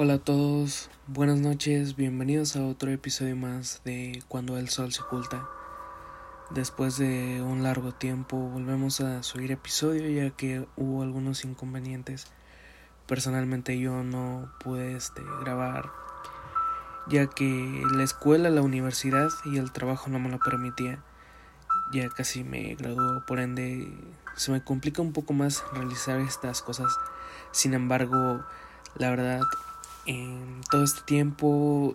Hola a todos, buenas noches, bienvenidos a otro episodio más de Cuando el Sol se oculta. Después de un largo tiempo volvemos a subir episodio ya que hubo algunos inconvenientes. Personalmente yo no pude este, grabar ya que la escuela, la universidad y el trabajo no me lo permitía. Ya casi me graduó, por ende se me complica un poco más realizar estas cosas. Sin embargo, la verdad en todo este tiempo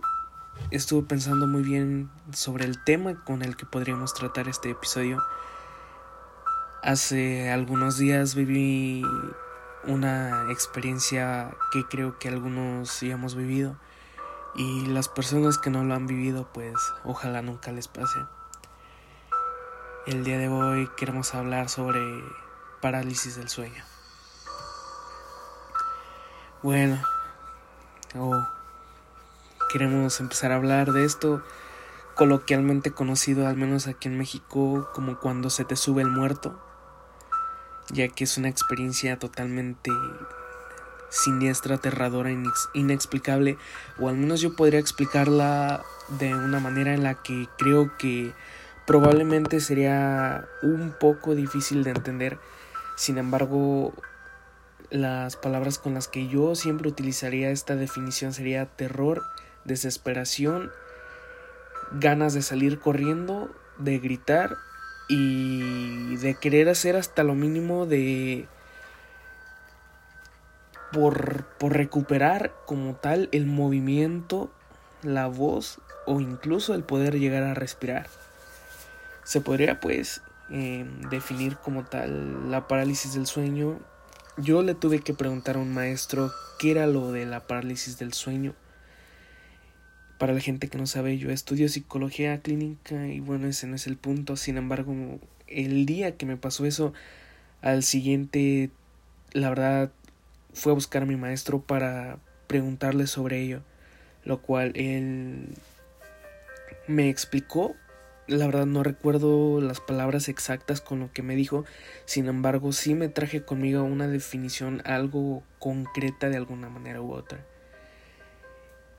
estuve pensando muy bien sobre el tema con el que podríamos tratar este episodio. Hace algunos días viví una experiencia que creo que algunos ya hemos vivido y las personas que no lo han vivido pues ojalá nunca les pase. El día de hoy queremos hablar sobre parálisis del sueño. Bueno, o queremos empezar a hablar de esto coloquialmente conocido al menos aquí en México como cuando se te sube el muerto ya que es una experiencia totalmente siniestra, aterradora, inexplicable o al menos yo podría explicarla de una manera en la que creo que probablemente sería un poco difícil de entender. Sin embargo las palabras con las que yo siempre utilizaría esta definición sería terror, desesperación, ganas de salir corriendo, de gritar y de querer hacer hasta lo mínimo de por, por recuperar como tal el movimiento, la voz o incluso el poder llegar a respirar. Se podría pues eh, definir como tal la parálisis del sueño yo le tuve que preguntar a un maestro qué era lo de la parálisis del sueño. Para la gente que no sabe, yo estudio psicología clínica y bueno, ese no es el punto. Sin embargo, el día que me pasó eso, al siguiente, la verdad, fue a buscar a mi maestro para preguntarle sobre ello, lo cual él me explicó la verdad no recuerdo las palabras exactas con lo que me dijo, sin embargo sí me traje conmigo una definición algo concreta de alguna manera u otra.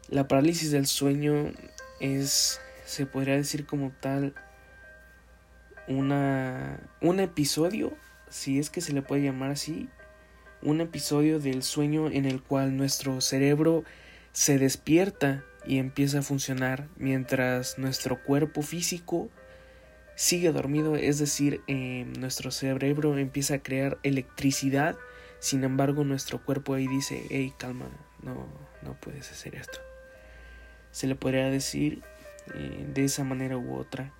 La parálisis del sueño es, se podría decir como tal, una, un episodio, si es que se le puede llamar así, un episodio del sueño en el cual nuestro cerebro se despierta y empieza a funcionar mientras nuestro cuerpo físico sigue dormido, es decir, eh, nuestro cerebro empieza a crear electricidad, sin embargo nuestro cuerpo ahí dice, hey, calma, no, no puedes hacer esto. Se le podría decir eh, de esa manera u otra.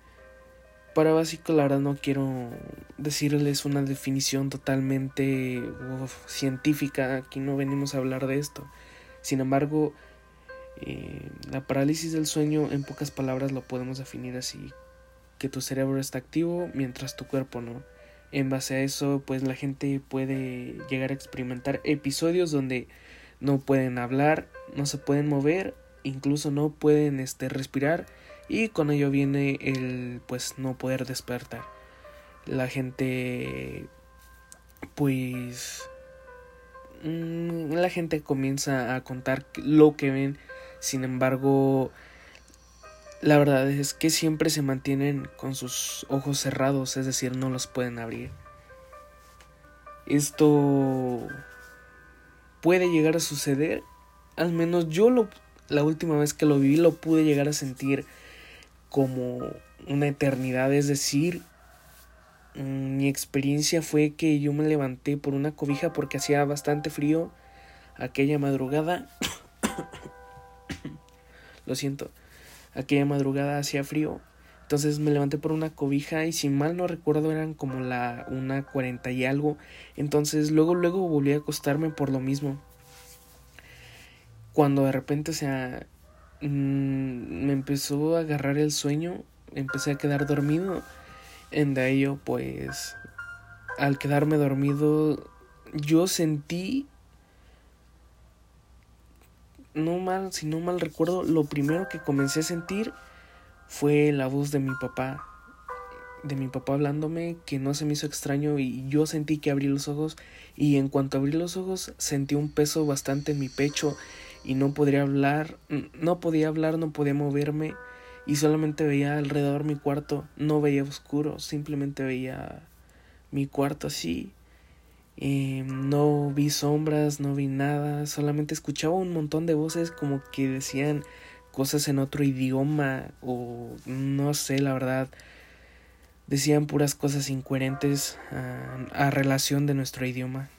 Para básico, la verdad no quiero decirles una definición totalmente científica, aquí no venimos a hablar de esto. Sin embargo, eh, la parálisis del sueño, en pocas palabras, lo podemos definir así: que tu cerebro está activo mientras tu cuerpo no. En base a eso, pues la gente puede llegar a experimentar episodios donde no pueden hablar, no se pueden mover, incluso no pueden este, respirar y con ello viene el pues no poder despertar. La gente pues mm, la gente comienza a contar lo que ven sin embargo, la verdad es que siempre se mantienen con sus ojos cerrados, es decir, no los pueden abrir. Esto puede llegar a suceder, al menos yo lo, la última vez que lo viví lo pude llegar a sentir como una eternidad, es decir, mi experiencia fue que yo me levanté por una cobija porque hacía bastante frío aquella madrugada lo siento. Aquella madrugada hacía frío, entonces me levanté por una cobija y si mal no recuerdo eran como la una cuarenta y algo. Entonces luego luego volví a acostarme por lo mismo. Cuando de repente o sea mm, me empezó a agarrar el sueño, empecé a quedar dormido. En de ello pues al quedarme dormido yo sentí no mal, si no mal recuerdo, lo primero que comencé a sentir fue la voz de mi papá, de mi papá hablándome, que no se me hizo extraño y yo sentí que abrí los ojos y en cuanto abrí los ojos sentí un peso bastante en mi pecho y no podría hablar, no podía hablar, no podía moverme y solamente veía alrededor mi cuarto, no veía oscuro, simplemente veía mi cuarto así. Eh, no vi sombras, no vi nada, solamente escuchaba un montón de voces como que decían cosas en otro idioma o no sé, la verdad, decían puras cosas incoherentes a, a relación de nuestro idioma.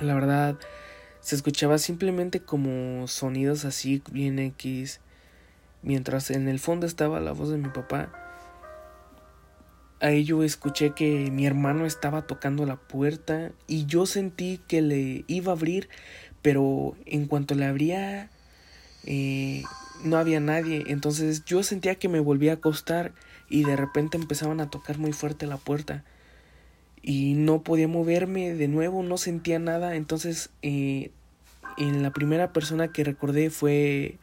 La verdad, se escuchaba simplemente como sonidos así bien X, mientras en el fondo estaba la voz de mi papá. Ahí yo escuché que mi hermano estaba tocando la puerta y yo sentí que le iba a abrir, pero en cuanto le abría eh, no había nadie. Entonces yo sentía que me volvía a acostar y de repente empezaban a tocar muy fuerte la puerta y no podía moverme de nuevo, no sentía nada. Entonces, eh, en la primera persona que recordé fue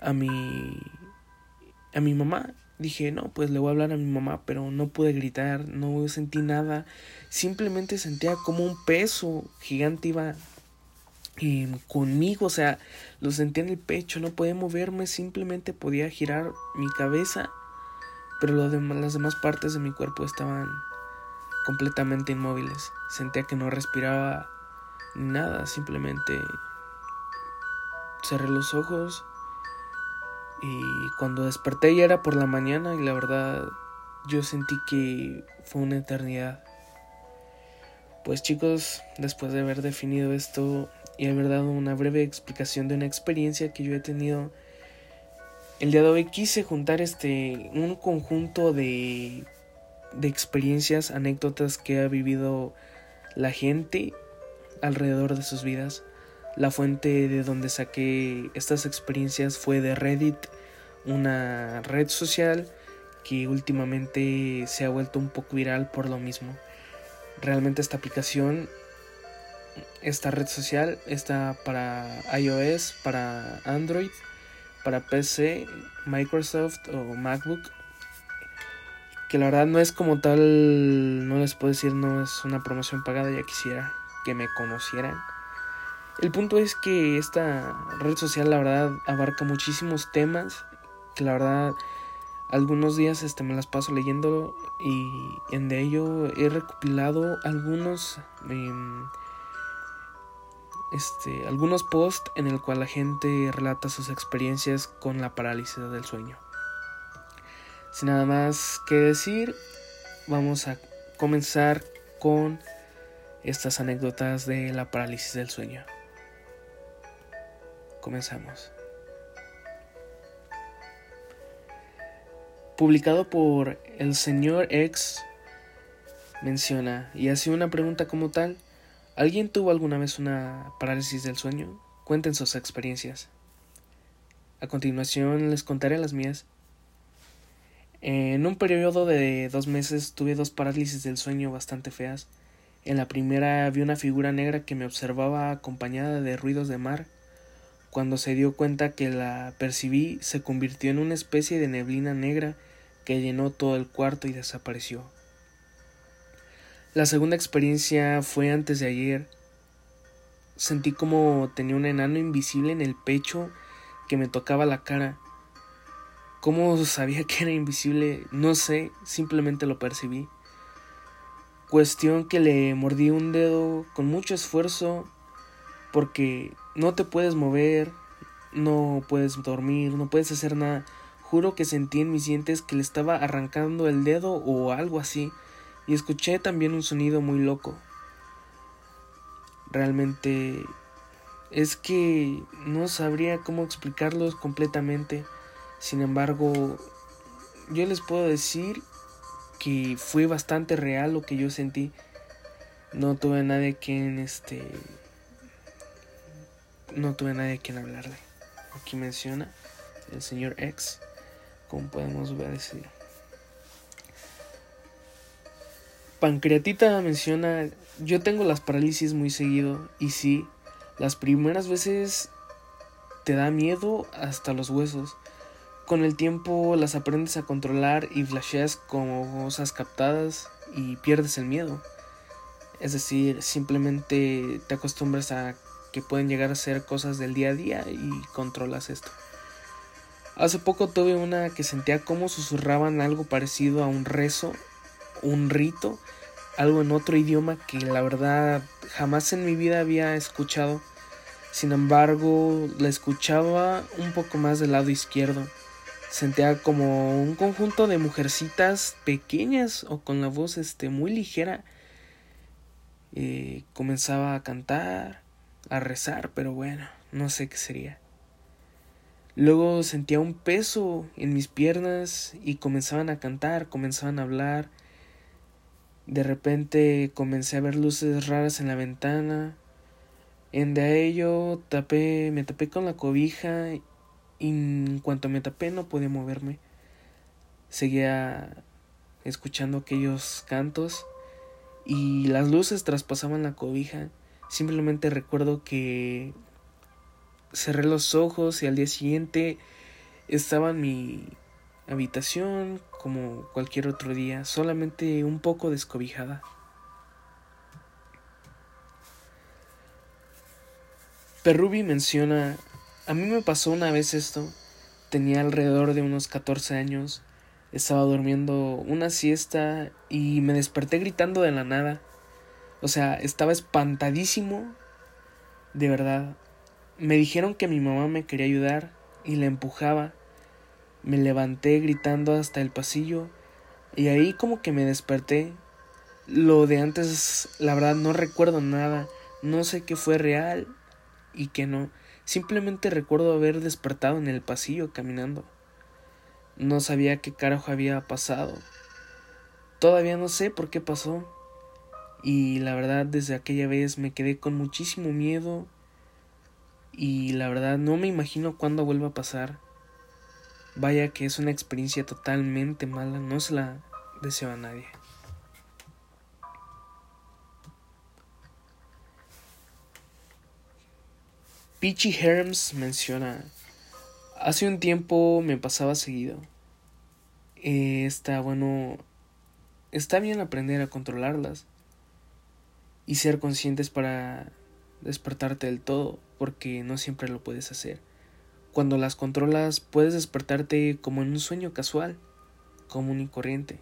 a mi a mi mamá. Dije, no, pues le voy a hablar a mi mamá, pero no pude gritar, no sentí nada. Simplemente sentía como un peso gigante iba eh, conmigo, o sea, lo sentía en el pecho, no podía moverme, simplemente podía girar mi cabeza, pero lo demás, las demás partes de mi cuerpo estaban completamente inmóviles. Sentía que no respiraba nada, simplemente cerré los ojos y cuando desperté ya era por la mañana y la verdad yo sentí que fue una eternidad. Pues chicos, después de haber definido esto y haber dado una breve explicación de una experiencia que yo he tenido, el día de hoy quise juntar este un conjunto de de experiencias, anécdotas que ha vivido la gente alrededor de sus vidas. La fuente de donde saqué estas experiencias fue de Reddit, una red social que últimamente se ha vuelto un poco viral por lo mismo. Realmente esta aplicación, esta red social está para iOS, para Android, para PC, Microsoft o MacBook que la verdad no es como tal, no les puedo decir, no es una promoción pagada, ya quisiera que me conocieran. El punto es que esta red social la verdad abarca muchísimos temas, que la verdad algunos días este, me las paso leyendo y en de ello he recopilado algunos em, este, algunos posts en el cual la gente relata sus experiencias con la parálisis del sueño. Sin nada más que decir, vamos a comenzar con estas anécdotas de la parálisis del sueño. Comenzamos. Publicado por el señor X, menciona y hace una pregunta como tal. ¿Alguien tuvo alguna vez una parálisis del sueño? Cuenten sus experiencias. A continuación les contaré las mías. En un periodo de dos meses tuve dos parálisis del sueño bastante feas. En la primera vi una figura negra que me observaba acompañada de ruidos de mar. Cuando se dio cuenta que la percibí, se convirtió en una especie de neblina negra que llenó todo el cuarto y desapareció. La segunda experiencia fue antes de ayer. Sentí como tenía un enano invisible en el pecho que me tocaba la cara. ¿Cómo sabía que era invisible? No sé, simplemente lo percibí. Cuestión que le mordí un dedo con mucho esfuerzo porque no te puedes mover, no puedes dormir, no puedes hacer nada. Juro que sentí en mis dientes que le estaba arrancando el dedo o algo así y escuché también un sonido muy loco. Realmente es que no sabría cómo explicarlos completamente. Sin embargo, yo les puedo decir que fue bastante real lo que yo sentí. No tuve nadie quien este no tuve nadie a quien hablarle. Aquí menciona el señor X, como podemos decir. Pancreatita menciona, yo tengo las parálisis muy seguido y sí, las primeras veces te da miedo hasta los huesos. Con el tiempo las aprendes a controlar y flasheas como cosas captadas y pierdes el miedo. Es decir, simplemente te acostumbras a que pueden llegar a ser cosas del día a día y controlas esto. Hace poco tuve una que sentía como susurraban algo parecido a un rezo, un rito, algo en otro idioma que la verdad jamás en mi vida había escuchado. Sin embargo, la escuchaba un poco más del lado izquierdo. Sentía como un conjunto de mujercitas pequeñas o con la voz este muy ligera. Eh, comenzaba a cantar, a rezar, pero bueno, no sé qué sería. Luego sentía un peso en mis piernas y comenzaban a cantar, comenzaban a hablar. De repente comencé a ver luces raras en la ventana. En de ello tapé, me tapé con la cobija y en cuanto me tapé no podía moverme. Seguía escuchando aquellos cantos y las luces traspasaban la cobija. Simplemente recuerdo que cerré los ojos y al día siguiente estaba en mi habitación como cualquier otro día, solamente un poco descobijada. Perrubi menciona, a mí me pasó una vez esto, tenía alrededor de unos 14 años, estaba durmiendo una siesta y me desperté gritando de la nada. O sea, estaba espantadísimo, de verdad, me dijeron que mi mamá me quería ayudar y la empujaba. Me levanté gritando hasta el pasillo y ahí como que me desperté. Lo de antes, la verdad, no recuerdo nada. No sé qué fue real y qué no. Simplemente recuerdo haber despertado en el pasillo caminando. No sabía qué carajo había pasado. Todavía no sé por qué pasó. Y la verdad, desde aquella vez me quedé con muchísimo miedo y la verdad no me imagino cuándo vuelva a pasar. Vaya que es una experiencia totalmente mala, no se la deseo a nadie. Peachy Herms menciona, hace un tiempo me pasaba seguido. Eh, está bueno, está bien aprender a controlarlas y ser conscientes para despertarte del todo, porque no siempre lo puedes hacer. Cuando las controlas puedes despertarte como en un sueño casual, común y corriente.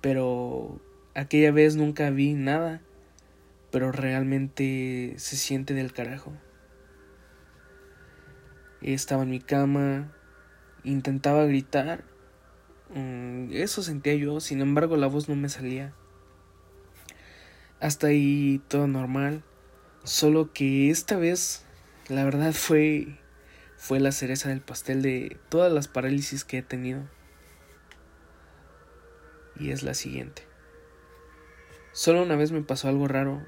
Pero aquella vez nunca vi nada, pero realmente se siente del carajo. Estaba en mi cama, intentaba gritar, mm, eso sentía yo, sin embargo la voz no me salía. Hasta ahí todo normal. Solo que esta vez, la verdad fue fue la cereza del pastel de todas las parálisis que he tenido. Y es la siguiente. Solo una vez me pasó algo raro,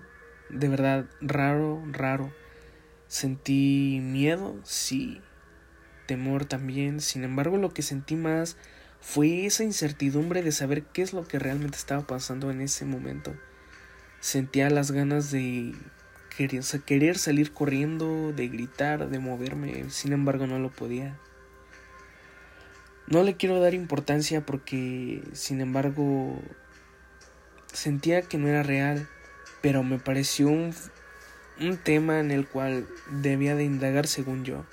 de verdad raro, raro. Sentí miedo, sí, temor también. Sin embargo, lo que sentí más fue esa incertidumbre de saber qué es lo que realmente estaba pasando en ese momento. Sentía las ganas de querer salir corriendo, de gritar, de moverme, sin embargo no lo podía. No le quiero dar importancia porque, sin embargo, sentía que no era real, pero me pareció un, un tema en el cual debía de indagar según yo.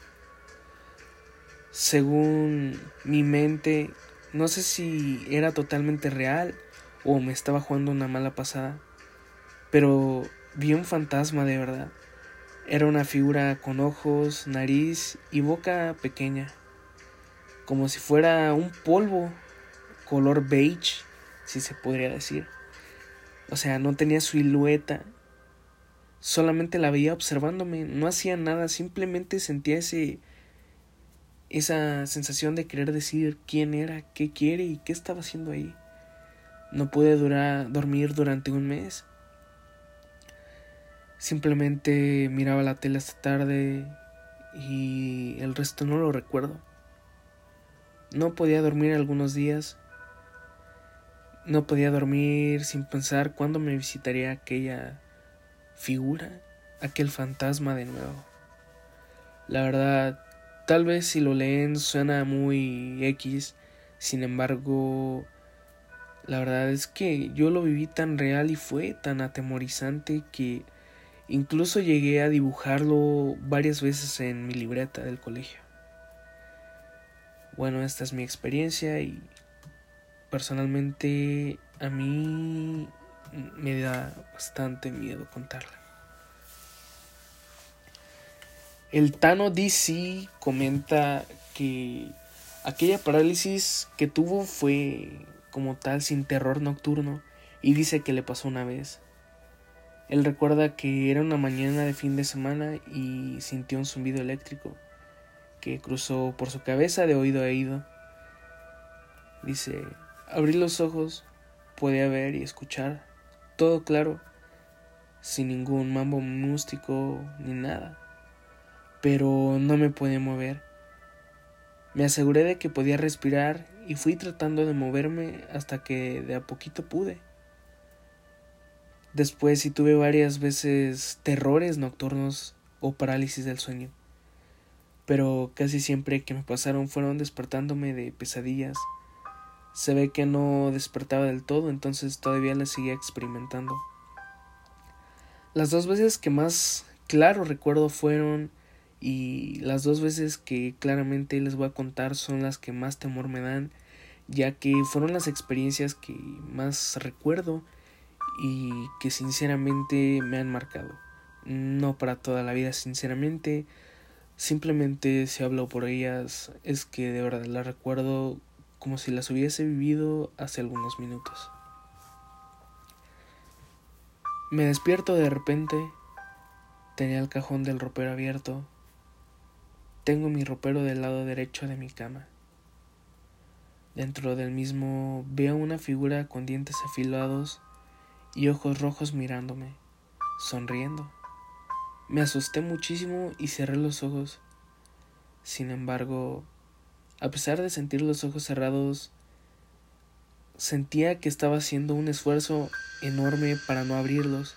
Según mi mente, no sé si era totalmente real o me estaba jugando una mala pasada, pero Vi un fantasma de verdad. Era una figura con ojos, nariz y boca pequeña, como si fuera un polvo, color beige, si se podría decir. O sea, no tenía silueta, solamente la veía observándome, no hacía nada, simplemente sentía ese esa sensación de querer decir quién era, qué quiere y qué estaba haciendo ahí. No pude durar, dormir durante un mes. Simplemente miraba la tele esta tarde y el resto no lo recuerdo. No podía dormir algunos días. No podía dormir sin pensar cuándo me visitaría aquella figura, aquel fantasma de nuevo. La verdad, tal vez si lo leen suena muy X, sin embargo, la verdad es que yo lo viví tan real y fue tan atemorizante que Incluso llegué a dibujarlo varias veces en mi libreta del colegio. Bueno, esta es mi experiencia y personalmente a mí me da bastante miedo contarla. El Tano DC comenta que aquella parálisis que tuvo fue como tal sin terror nocturno y dice que le pasó una vez. Él recuerda que era una mañana de fin de semana y sintió un zumbido eléctrico que cruzó por su cabeza de oído a oído. Dice, abrí los ojos, podía ver y escuchar, todo claro, sin ningún mambo mústico ni nada, pero no me podía mover. Me aseguré de que podía respirar y fui tratando de moverme hasta que de a poquito pude. Después sí tuve varias veces terrores nocturnos o parálisis del sueño, pero casi siempre que me pasaron fueron despertándome de pesadillas. Se ve que no despertaba del todo, entonces todavía la seguía experimentando. Las dos veces que más claro recuerdo fueron y las dos veces que claramente les voy a contar son las que más temor me dan, ya que fueron las experiencias que más recuerdo y que sinceramente me han marcado. No para toda la vida, sinceramente. Simplemente si hablo por ellas es que de verdad las recuerdo como si las hubiese vivido hace algunos minutos. Me despierto de repente. Tenía el cajón del ropero abierto. Tengo mi ropero del lado derecho de mi cama. Dentro del mismo veo una figura con dientes afilados y ojos rojos mirándome, sonriendo. Me asusté muchísimo y cerré los ojos. Sin embargo, a pesar de sentir los ojos cerrados, sentía que estaba haciendo un esfuerzo enorme para no abrirlos.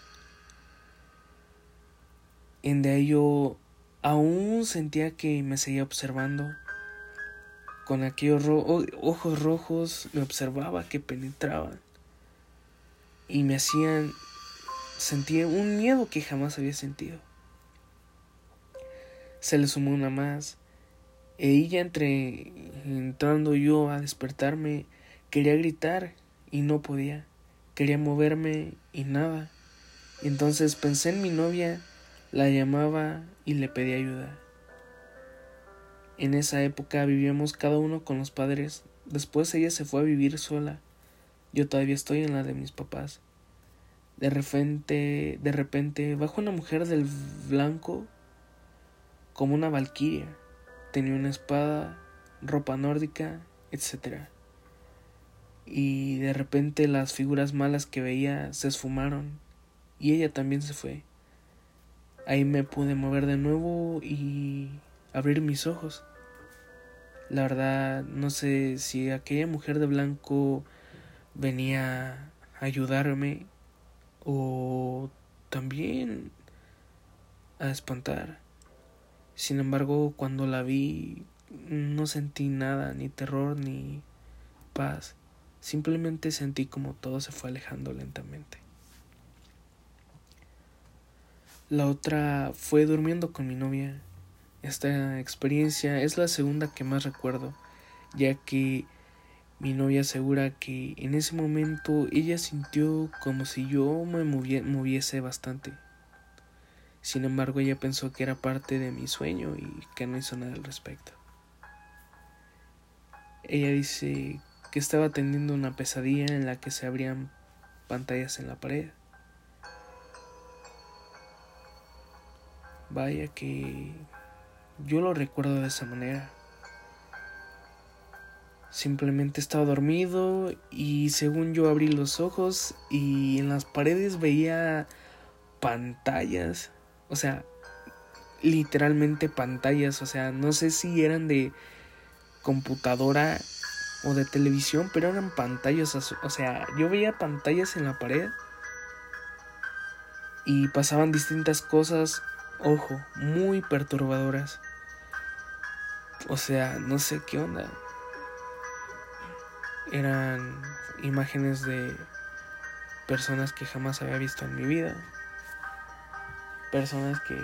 En de ello aún sentía que me seguía observando. Con aquellos ojos rojos me observaba que penetraban y me hacían sentir un miedo que jamás había sentido. Se le sumó una más, e ella entre entrando yo a despertarme, quería gritar y no podía, quería moverme y nada. Entonces pensé en mi novia, la llamaba y le pedí ayuda. En esa época vivíamos cada uno con los padres, después ella se fue a vivir sola yo todavía estoy en la de mis papás. De repente, de repente, bajo una mujer del blanco como una valquiria. Tenía una espada, ropa nórdica, etc. Y de repente las figuras malas que veía se esfumaron y ella también se fue. Ahí me pude mover de nuevo y abrir mis ojos. La verdad, no sé si aquella mujer de blanco venía a ayudarme o también a espantar. Sin embargo, cuando la vi no sentí nada, ni terror ni paz. Simplemente sentí como todo se fue alejando lentamente. La otra fue durmiendo con mi novia. Esta experiencia es la segunda que más recuerdo, ya que mi novia asegura que en ese momento ella sintió como si yo me moviese bastante. Sin embargo, ella pensó que era parte de mi sueño y que no hizo nada al respecto. Ella dice que estaba teniendo una pesadilla en la que se abrían pantallas en la pared. Vaya que yo lo recuerdo de esa manera. Simplemente estaba dormido y según yo abrí los ojos y en las paredes veía pantallas. O sea, literalmente pantallas. O sea, no sé si eran de computadora o de televisión, pero eran pantallas. O sea, yo veía pantallas en la pared y pasaban distintas cosas, ojo, muy perturbadoras. O sea, no sé qué onda eran imágenes de personas que jamás había visto en mi vida. personas que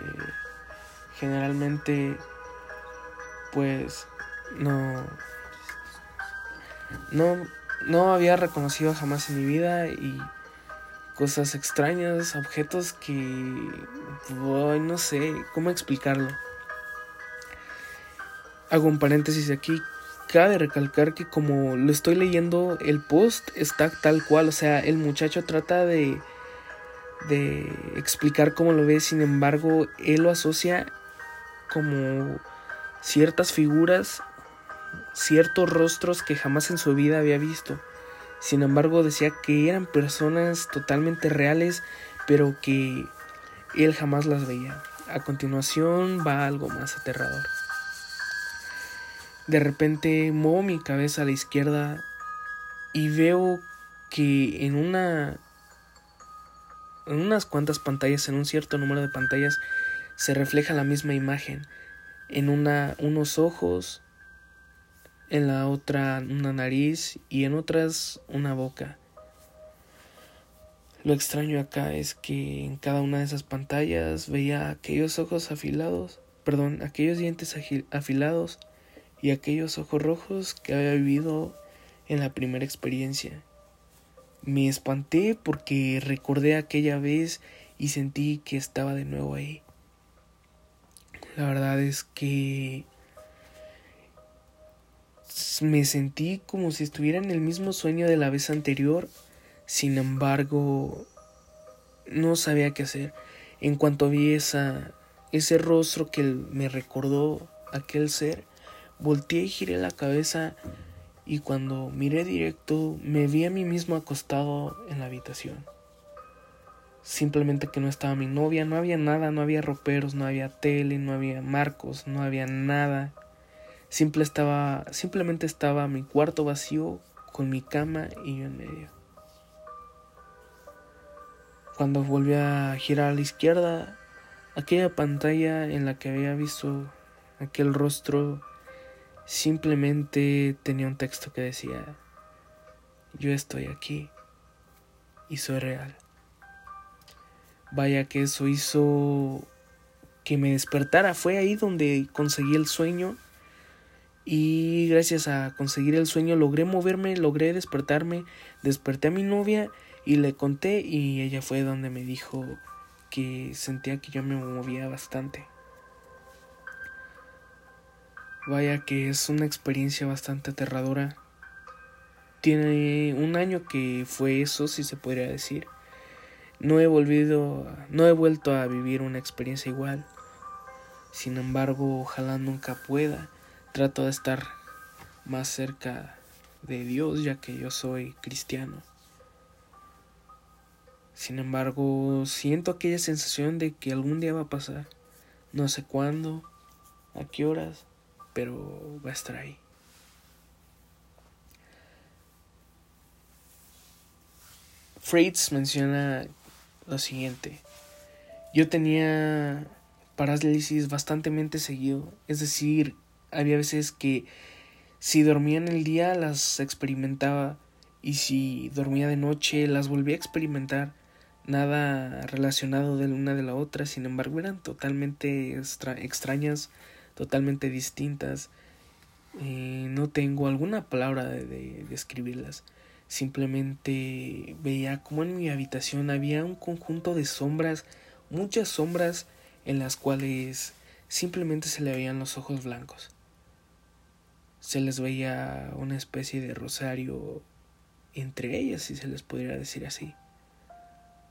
generalmente pues no no no había reconocido jamás en mi vida y cosas extrañas, objetos que no sé cómo explicarlo. Hago un paréntesis aquí. Cabe recalcar que como lo estoy leyendo, el post está tal cual. O sea, el muchacho trata de, de explicar cómo lo ve. Sin embargo, él lo asocia como ciertas figuras, ciertos rostros que jamás en su vida había visto. Sin embargo, decía que eran personas totalmente reales, pero que él jamás las veía. A continuación va algo más aterrador. De repente muevo mi cabeza a la izquierda y veo que en una en unas cuantas pantallas, en un cierto número de pantallas, se refleja la misma imagen. En una unos ojos, en la otra una nariz y en otras una boca. Lo extraño acá es que en cada una de esas pantallas veía aquellos ojos afilados, perdón, aquellos dientes afilados y aquellos ojos rojos que había vivido en la primera experiencia. Me espanté porque recordé aquella vez y sentí que estaba de nuevo ahí. La verdad es que me sentí como si estuviera en el mismo sueño de la vez anterior, sin embargo, no sabía qué hacer. En cuanto vi esa, ese rostro que me recordó aquel ser, Volteé y giré la cabeza y cuando miré directo me vi a mí mismo acostado en la habitación. Simplemente que no estaba mi novia, no había nada, no había roperos, no había tele, no había marcos, no había nada. Simple estaba, simplemente estaba mi cuarto vacío con mi cama y yo en medio. Cuando volví a girar a la izquierda, aquella pantalla en la que había visto aquel rostro Simplemente tenía un texto que decía, yo estoy aquí y soy real. Vaya que eso hizo que me despertara. Fue ahí donde conseguí el sueño. Y gracias a conseguir el sueño logré moverme, logré despertarme. Desperté a mi novia y le conté y ella fue donde me dijo que sentía que yo me movía bastante. Vaya que es una experiencia bastante aterradora. Tiene un año que fue eso, si se podría decir. No he volvido, no he vuelto a vivir una experiencia igual. Sin embargo, ojalá nunca pueda. Trato de estar más cerca de Dios, ya que yo soy cristiano. Sin embargo, siento aquella sensación de que algún día va a pasar. No sé cuándo, a qué horas, pero va a estar ahí. Freights menciona lo siguiente. Yo tenía parálisis bastante seguido, es decir, había veces que si dormía en el día las experimentaba y si dormía de noche las volvía a experimentar, nada relacionado de una de la otra, sin embargo eran totalmente extrañas, totalmente distintas. Eh, no tengo alguna palabra de, describirlas. Simplemente veía como en mi habitación había un conjunto de sombras, muchas sombras en las cuales simplemente se le veían los ojos blancos. Se les veía una especie de rosario entre ellas, si se les podría decir así.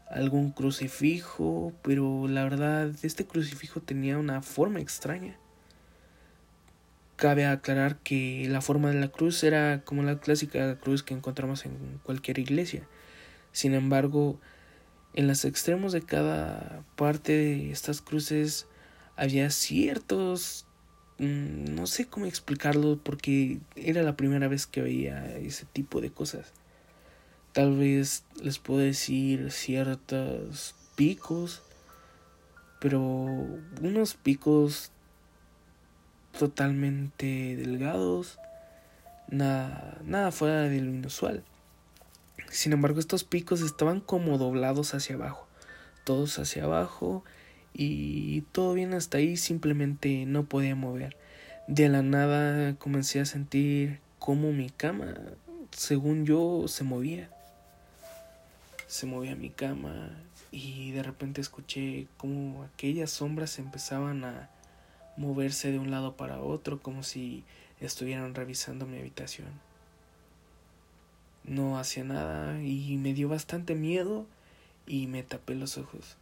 Algún crucifijo, pero la verdad este crucifijo tenía una forma extraña. Cabe aclarar que la forma de la cruz era como la clásica cruz que encontramos en cualquier iglesia. Sin embargo, en los extremos de cada parte de estas cruces había ciertos mm, no sé cómo explicarlo porque era la primera vez que veía ese tipo de cosas. Tal vez les puedo decir ciertos picos, pero unos picos totalmente delgados, nada, nada fuera de lo inusual. Sin embargo, estos picos estaban como doblados hacia abajo, todos hacia abajo, y todo bien hasta ahí, simplemente no podía mover. De la nada comencé a sentir como mi cama, según yo, se movía. Se movía mi cama y de repente escuché como aquellas sombras empezaban a moverse de un lado para otro como si estuvieran revisando mi habitación. No hacía nada y me dio bastante miedo y me tapé los ojos.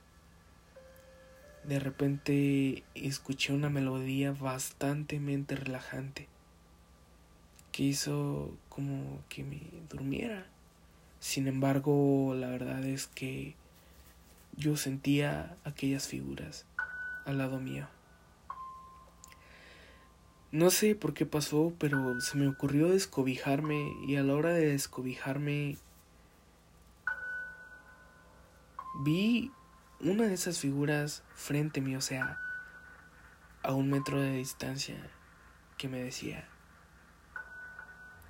De repente escuché una melodía bastante relajante que hizo como que me durmiera. Sin embargo, la verdad es que yo sentía aquellas figuras al lado mío. No sé por qué pasó, pero se me ocurrió descobijarme y a la hora de descobijarme vi una de esas figuras frente a mí, o sea, a un metro de distancia, que me decía,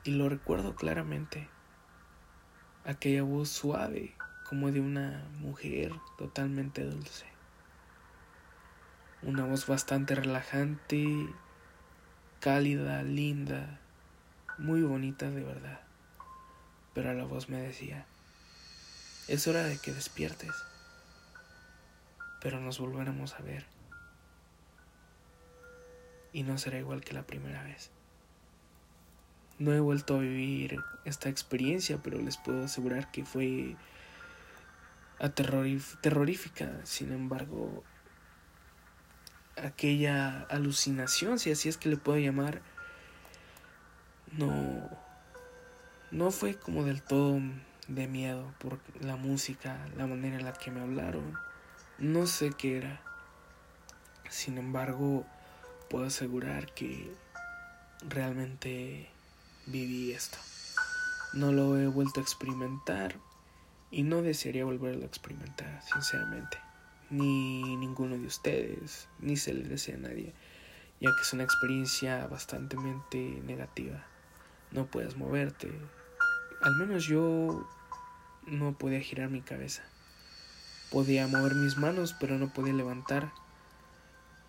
y lo recuerdo claramente, aquella voz suave como de una mujer totalmente dulce, una voz bastante relajante, cálida, linda, muy bonita de verdad, pero la voz me decía, es hora de que despiertes pero nos volveremos a ver. Y no será igual que la primera vez. No he vuelto a vivir esta experiencia, pero les puedo asegurar que fue terrorífica. Sin embargo, aquella alucinación, si así es que le puedo llamar, no, no fue como del todo de miedo por la música, la manera en la que me hablaron no sé qué era. Sin embargo, puedo asegurar que realmente viví esto. No lo he vuelto a experimentar y no desearía volverlo a experimentar, sinceramente. Ni ninguno de ustedes, ni se le desea a nadie, ya que es una experiencia bastante negativa. No puedes moverte. Al menos yo no podía girar mi cabeza. Podía mover mis manos, pero no podía levantar.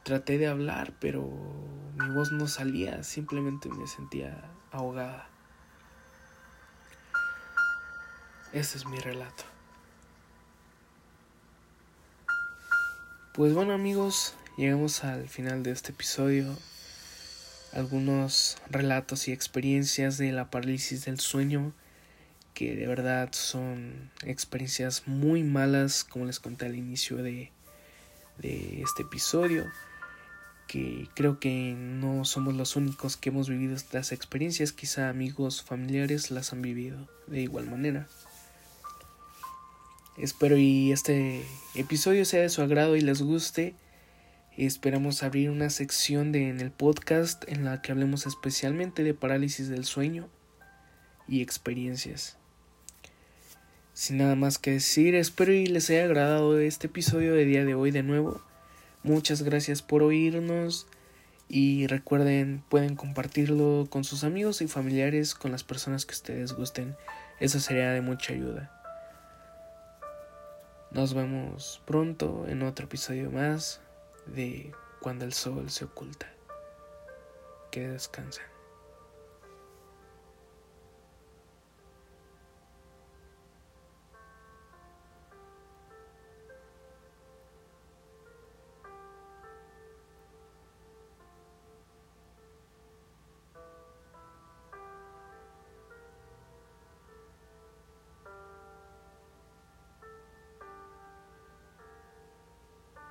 Traté de hablar, pero mi voz no salía, simplemente me sentía ahogada. Ese es mi relato. Pues bueno amigos, llegamos al final de este episodio. Algunos relatos y experiencias de la parálisis del sueño que de verdad son experiencias muy malas, como les conté al inicio de, de este episodio, que creo que no somos los únicos que hemos vivido estas experiencias, quizá amigos, familiares las han vivido de igual manera. Espero y este episodio sea de su agrado y les guste. Esperamos abrir una sección de, en el podcast en la que hablemos especialmente de parálisis del sueño y experiencias. Sin nada más que decir, espero y les haya agradado este episodio de día de hoy de nuevo. Muchas gracias por oírnos y recuerden, pueden compartirlo con sus amigos y familiares, con las personas que ustedes gusten. Eso sería de mucha ayuda. Nos vemos pronto en otro episodio más de Cuando el Sol se oculta. Que descansen.